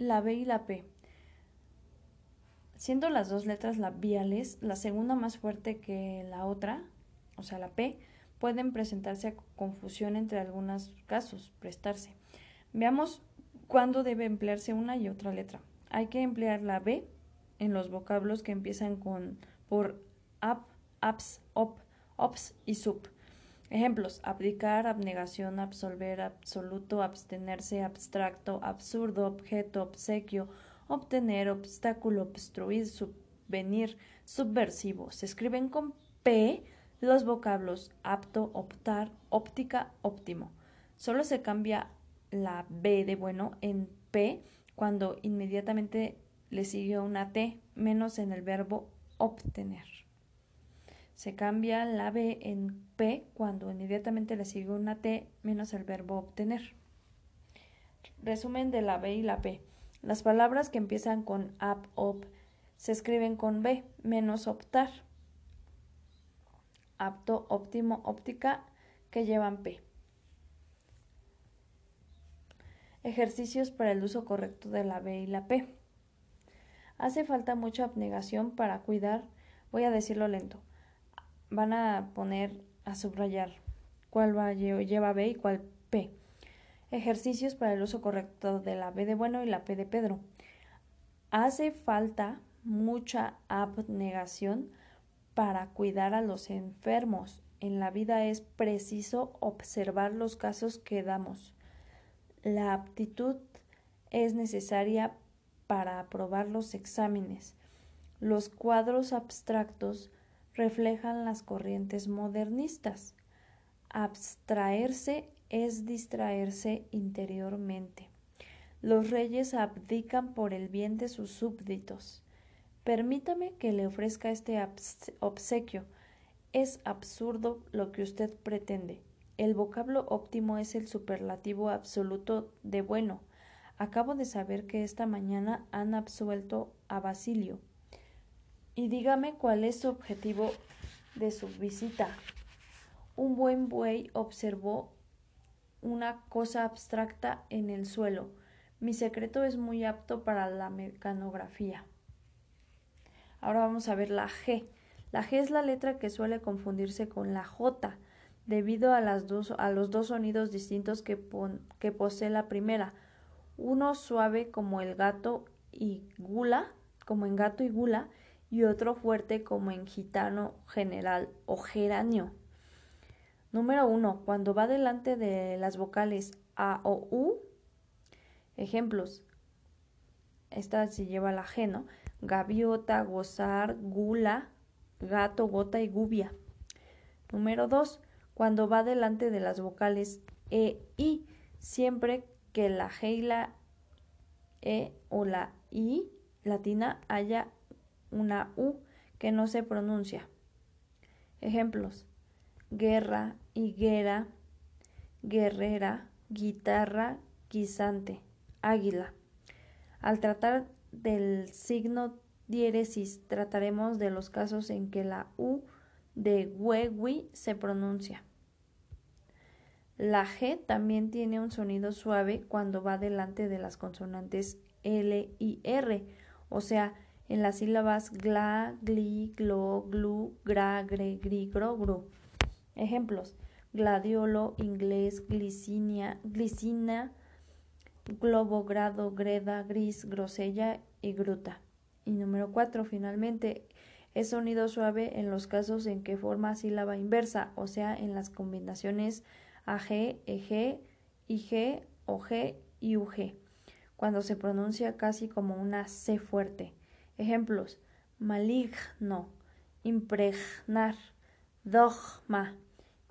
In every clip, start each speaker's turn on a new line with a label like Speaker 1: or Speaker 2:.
Speaker 1: La B y la P. Siendo las dos letras labiales, la segunda más fuerte que la otra, o sea, la P, pueden presentarse a confusión entre algunos casos, prestarse. Veamos cuándo debe emplearse una y otra letra. Hay que emplear la B en los vocablos que empiezan con por ap, aps, op, ops y sub. Ejemplos: abdicar, abnegación, absolver, absoluto, abstenerse, abstracto, absurdo, objeto, obsequio, obtener, obstáculo, obstruir, subvenir, subversivo. Se escriben con P los vocablos apto, optar, óptica, óptimo. Solo se cambia la B de bueno en P cuando inmediatamente le sigue una T, menos en el verbo obtener. Se cambia la B en P cuando inmediatamente le sigue una T, menos el verbo obtener. Resumen de la B y la P. Las palabras que empiezan con ap, op, se escriben con B, menos optar. Apto, óptimo, óptica, que llevan P. Ejercicios para el uso correcto de la B y la P. Hace falta mucha abnegación para cuidar, voy a decirlo lento. Van a poner a subrayar cuál va, lleva B y cuál P. Ejercicios para el uso correcto de la B de bueno y la P de Pedro. Hace falta mucha abnegación para cuidar a los enfermos. En la vida es preciso observar los casos que damos. La aptitud es necesaria para aprobar los exámenes. Los cuadros abstractos reflejan las corrientes modernistas. Abstraerse es distraerse interiormente. Los reyes abdican por el bien de sus súbditos. Permítame que le ofrezca este obsequio. Es absurdo lo que usted pretende. El vocablo óptimo es el superlativo absoluto de bueno. Acabo de saber que esta mañana han absuelto a Basilio. Y dígame cuál es su objetivo de su visita. Un buen buey observó una cosa abstracta en el suelo. Mi secreto es muy apto para la mecanografía. Ahora vamos a ver la G. La G es la letra que suele confundirse con la J debido a, las dos, a los dos sonidos distintos que, que posee la primera. Uno suave como el gato y gula, como en gato y gula, y otro fuerte como en gitano general o geranio. Número uno, cuando va delante de las vocales A o U. Ejemplos. Esta se lleva la G, ¿no? Gaviota, gozar, gula, gato, gota y gubia. Número dos, cuando va delante de las vocales E, I, siempre que la G y la E o la I latina haya una U que no se pronuncia. Ejemplos: guerra, higuera, guerrera, guitarra, guisante, águila. Al tratar del signo diéresis, trataremos de los casos en que la U de huewi se pronuncia. La G también tiene un sonido suave cuando va delante de las consonantes L y R, o sea, en las sílabas gla, gli, glo, glu, gra, gre, gri, gro, gru. Ejemplos: gladiolo, inglés, glicinia, glicina, globo, grado, greda, gris, grosella y gruta. Y número cuatro, finalmente, es sonido suave en los casos en que forma sílaba inversa, o sea, en las combinaciones AG, EG, IG, OG y UG, cuando se pronuncia casi como una C fuerte. Ejemplos: maligno, impregnar, dogma,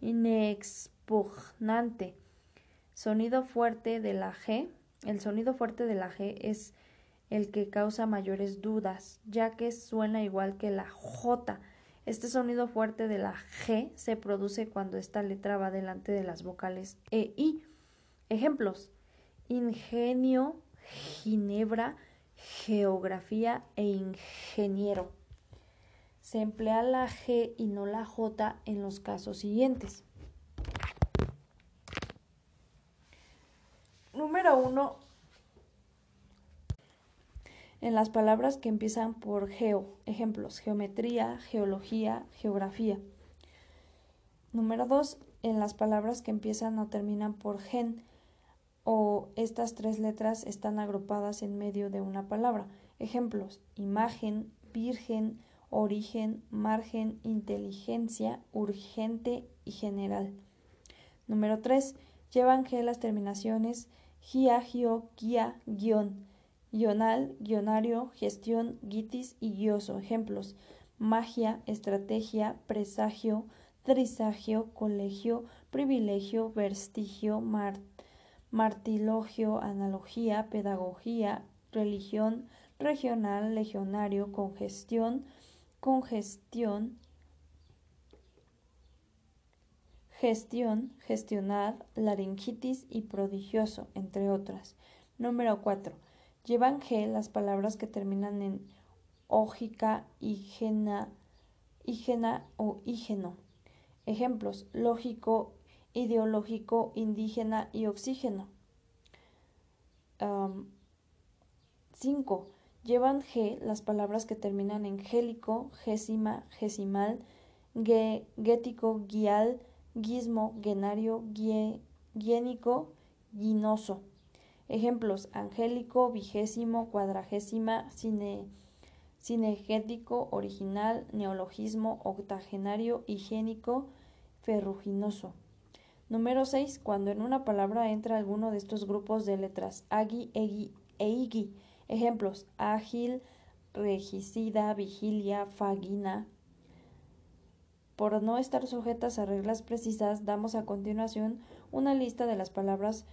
Speaker 1: inexpugnante. Sonido fuerte de la G. El sonido fuerte de la G es el que causa mayores dudas, ya que suena igual que la J este sonido fuerte de la G se produce cuando esta letra va delante de las vocales E, I. Ejemplos: ingenio, ginebra, geografía e ingeniero. Se emplea la G y no la J en los casos siguientes. Número 1. en las palabras que empiezan por geo. Ejemplos, geometría, geología, geografía. Número 2. En las palabras que empiezan o terminan por gen o estas tres letras están agrupadas en medio de una palabra. Ejemplos, imagen, virgen, origen, margen, inteligencia, urgente y general. Número 3. Llevan G las terminaciones gia, gio, guía, guion, guional, guionario, gestión, guitis y guioso. Ejemplos: magia, estrategia, presagio, trisagio, colegio, privilegio, vestigio, martilogio, analogía, pedagogía, religión, regional, legionario, congestión, congestión, gestión, gestionar, laringitis y prodigioso, entre otras. Número 4. Llevan G las palabras que terminan en ógica, hígena, o hígeno. Ejemplos: lógico, ideológico, indígena y oxígeno. 5. llevan G las palabras que terminan en gélico, gésima, gesimal, guético, guial, guismo, genario, guiénico, guinoso. Ejemplos: angélico, vigésimo, cuadragésima, cine, cinegético, original, neologismo, octogenario, higiénico, ferruginoso. Número 6. Cuando en una palabra entra alguno de estos grupos de letras agi, egi e. Ejemplos: ágil, regicida, vigilia, fagina, por no estar sujetas a reglas precisas, damos a continuación una lista de las palabras,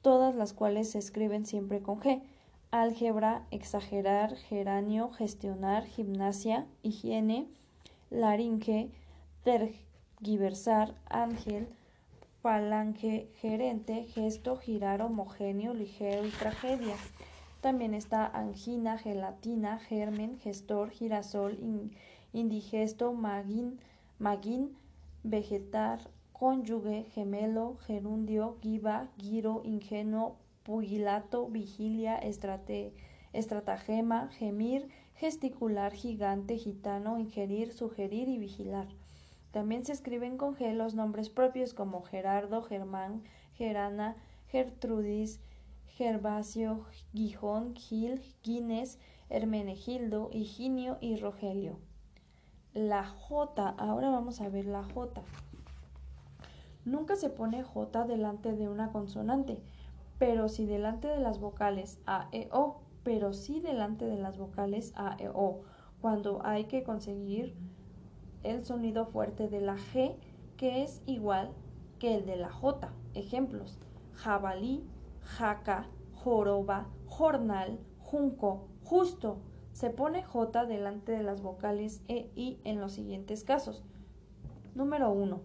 Speaker 1: todas las cuales se escriben siempre con G. Álgebra, exagerar, geranio, gestionar, gimnasia, higiene, laringe, tergiversar, ángel, falange, gerente, gesto, girar, homogéneo, ligero y tragedia. También está angina, gelatina, germen, gestor, girasol, indigesto, maguín, Maguín, vegetar, cónyuge, gemelo, gerundio, giba, giro, ingenuo, pugilato, vigilia, estratagema, gemir, gesticular, gigante, gitano, ingerir, sugerir y vigilar. También se escriben con G los nombres propios como Gerardo, Germán, Gerana, Gertrudis, Gervasio, Gijón, Gil, Guines, Hermenegildo, Higinio y Rogelio la J. Ahora vamos a ver la J. Nunca se pone J delante de una consonante, pero sí delante de las vocales A, E, O, pero sí delante de las vocales A, E, O, cuando hay que conseguir el sonido fuerte de la G, que es igual que el de la J. Ejemplos: jabalí, jaca, joroba, jornal, junco, justo. Se pone J delante de las vocales E, I en los siguientes casos. Número 1.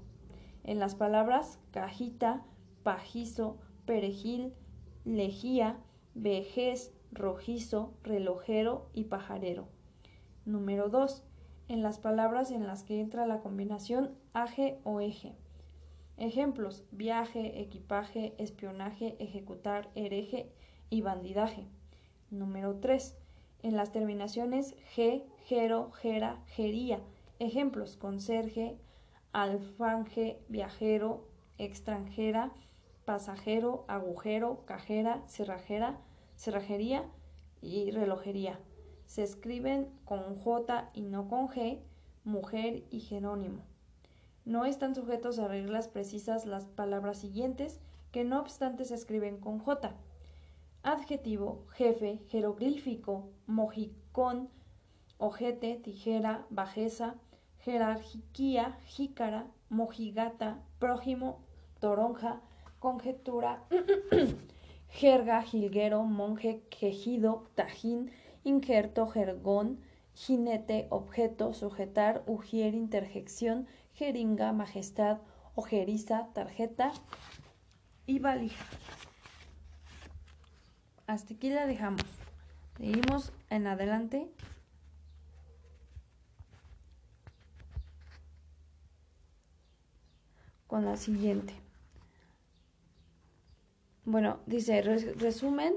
Speaker 1: En las palabras cajita, pajizo, perejil, lejía, vejez, rojizo, relojero y pajarero. Número 2. En las palabras en las que entra la combinación aje o eje. Ejemplos: viaje, equipaje, espionaje, ejecutar, hereje y bandidaje. Número 3 en las terminaciones G, Gero, Gera, Gería. Ejemplos: conserje, alfanje, viajero, extranjera, pasajero, agujero, cajera, cerrajera, cerrajería y relojería. Se escriben con J y no con G, mujer y jerónimo. No están sujetos a reglas precisas las palabras siguientes, que no obstante se escriben con J adjetivo, jefe, jeroglífico, mojicón, ojete, tijera, bajeza, jerarquía, jícara, mojigata, prójimo, toronja, conjetura, jerga, jilguero, monje, quejido, tajín, injerto, jergón, jinete, objeto, sujetar, ujier, interjección, jeringa, majestad, ojeriza, tarjeta y valija. Hasta aquí la dejamos. Seguimos en adelante. Con la siguiente. Bueno, dice, resumen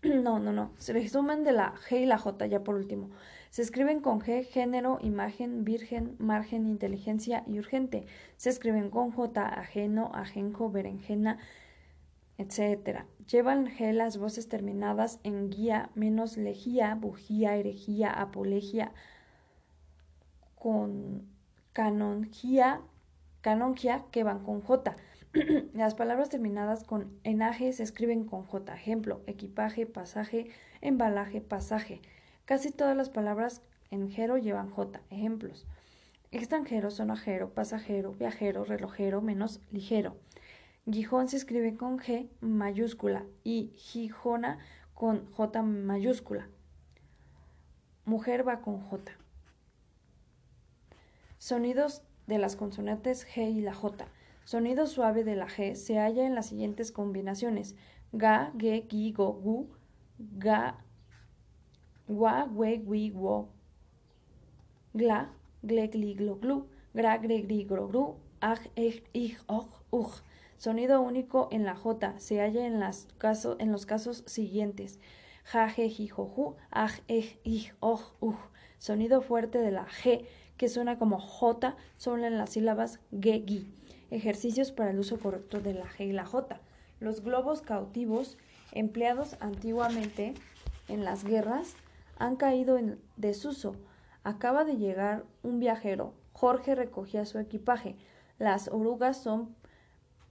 Speaker 1: no, no, no. Resumen de la G y la J, ya por último. Se escriben con G, género, imagen, virgen, margen, inteligencia y urgente. Se escriben con J, ajeno, ajenjo, berenjena, etc. Llevan G las voces terminadas en guía, menos lejía, bujía, herejía, apolegia, con canongia, canongia que van con J. Las palabras terminadas con enaje se escriben con J. Ejemplo, equipaje, pasaje, embalaje, pasaje. Casi todas las palabras en jero llevan J. Ejemplos. Extranjero, sonajero, pasajero, viajero, relojero, menos ligero. Gijón se escribe con G mayúscula y Gijona con J mayúscula. Mujer va con J. Sonidos de las consonantes G y la J. Sonido suave de la G se halla en las siguientes combinaciones: ga, ge, gi, go, gu, ga, wa, we, wi, wo, gla, gle, gli, glo, glu, gra, gre, gri, gro, gru, ag, eg, ig, og, ug. Sonido único en la J se halla en, los casos siguientes: ja, je, ji, jo, ju, ag, eg, ig, og, ug. Sonido fuerte de la G que suena como J solo en las sílabas ge, gi. Ejercicios para el uso correcto de la G y la J. Los globos cautivos empleados antiguamente en las guerras han caído en desuso. Acaba de llegar un viajero. Jorge recogía su equipaje. Las orugas son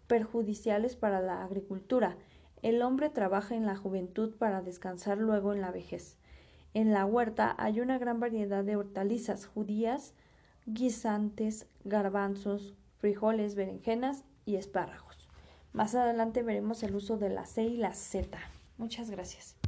Speaker 1: perjudiciales para la agricultura. El hombre trabaja en la juventud para descansar luego en la vejez. En la huerta hay una gran variedad de hortalizas judías, guisantes, garbanzos, frijoles, berenjenas y espárragos. Más adelante veremos el uso de la C y la Z. Muchas gracias.